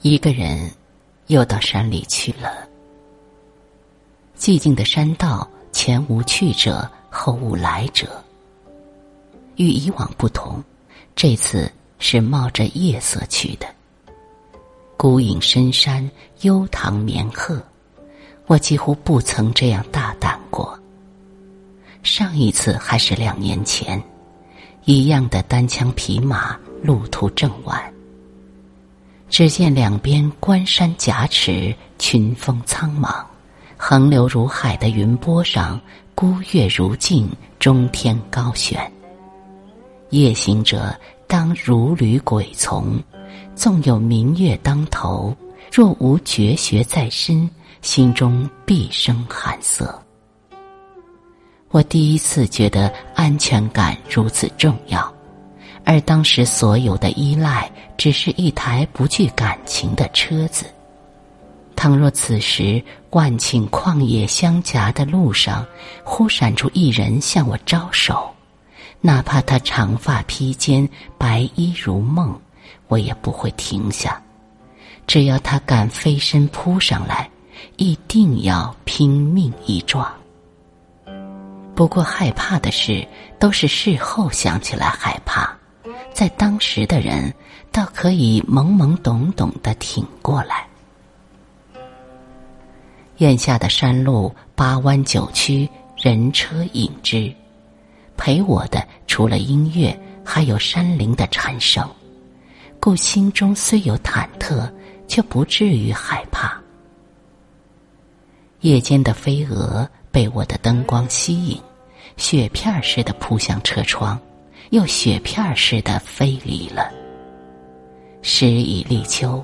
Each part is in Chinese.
一个人又到山里去了。寂静的山道，前无去者，后无来者。与以往不同，这次是冒着夜色去的。孤影深山，幽塘绵鹤，我几乎不曾这样大胆。上一次还是两年前，一样的单枪匹马，路途正晚。只见两边关山夹持，群峰苍茫，横流如海的云波上，孤月如镜，中天高悬。夜行者当如履鬼从，纵有明月当头，若无绝学在身，心中必生寒色。我第一次觉得安全感如此重要。而当时所有的依赖，只是一台不具感情的车子。倘若此时万顷旷野相夹的路上，忽闪出一人向我招手，哪怕他长发披肩、白衣如梦，我也不会停下。只要他敢飞身扑上来，一定要拼命一撞。不过害怕的事，都是事后想起来害怕。在当时的人，倒可以懵懵懂懂的挺过来。眼下的山路八弯九曲，人车引之，陪我的除了音乐，还有山林的蝉声，故心中虽有忐忑，却不至于害怕。夜间的飞蛾被我的灯光吸引，雪片似的扑向车窗。又雪片似的飞离了。时已立秋，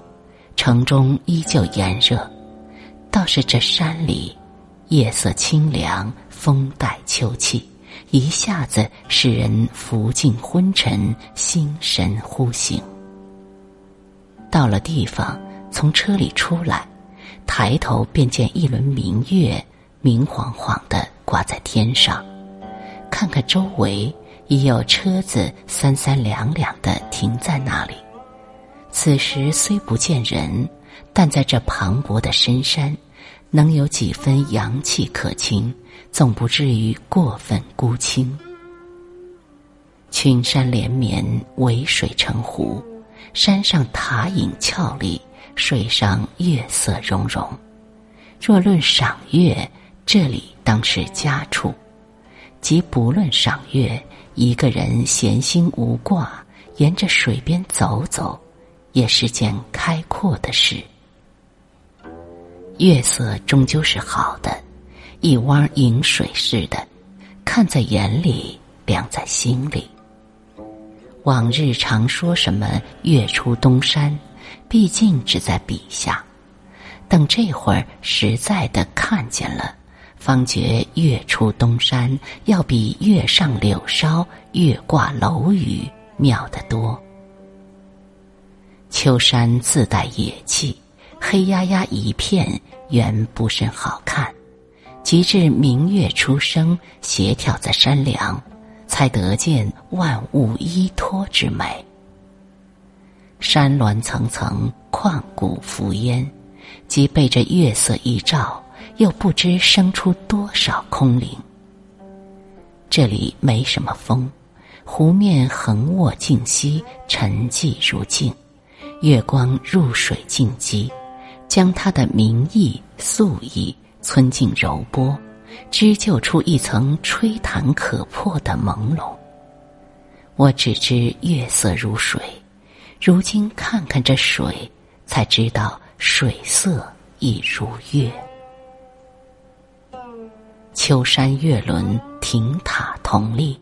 城中依旧炎热，倒是这山里，夜色清凉，风带秋气，一下子使人浮尽昏沉，心神忽醒。到了地方，从车里出来，抬头便见一轮明月，明晃晃的挂在天上，看看周围。已有车子三三两两的停在那里。此时虽不见人，但在这磅礴的深山，能有几分阳气可亲，总不至于过分孤清。群山连绵，围水成湖，山上塔影俏丽，水上月色融融。若论赏月，这里当是家处。即不论赏月。一个人闲心无挂，沿着水边走走，也是件开阔的事。月色终究是好的，一汪饮水似的，看在眼里，凉在心里。往日常说什么月出东山，毕竟只在笔下，等这会儿实在的看见了。方觉月出东山要比月上柳梢、月挂楼宇妙得多。秋山自带野气，黑压压一片，原不甚好看。及至明月初升，斜挑在山梁，才得见万物依托之美。山峦层层，旷古浮烟，即被这月色一照。又不知生出多少空灵。这里没什么风，湖面横卧静息，沉寂如镜。月光入水静寂，将它的明意素意村静柔波，织就出一层吹弹可破的朦胧。我只知月色如水，如今看看这水，才知道水色亦如月。秋山月轮亭塔同立，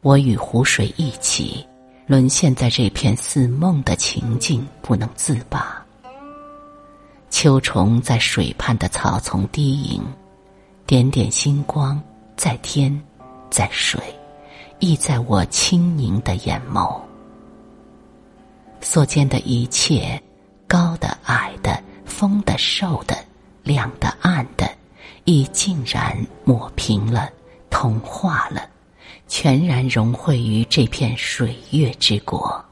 我与湖水一起，沦陷在这片似梦的情境，不能自拔。秋虫在水畔的草丛低吟，点点星光在天，在水，亦在我清凝的眼眸。所见的一切，高的、矮的，丰的、瘦的，亮的、暗的。已竟然抹平了，同化了，全然融汇于这片水月之国。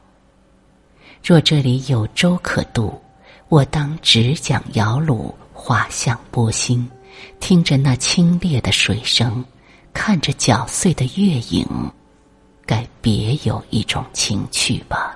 若这里有舟可渡，我当只桨摇橹，划向波心，听着那清冽的水声，看着搅碎的月影，该别有一种情趣吧。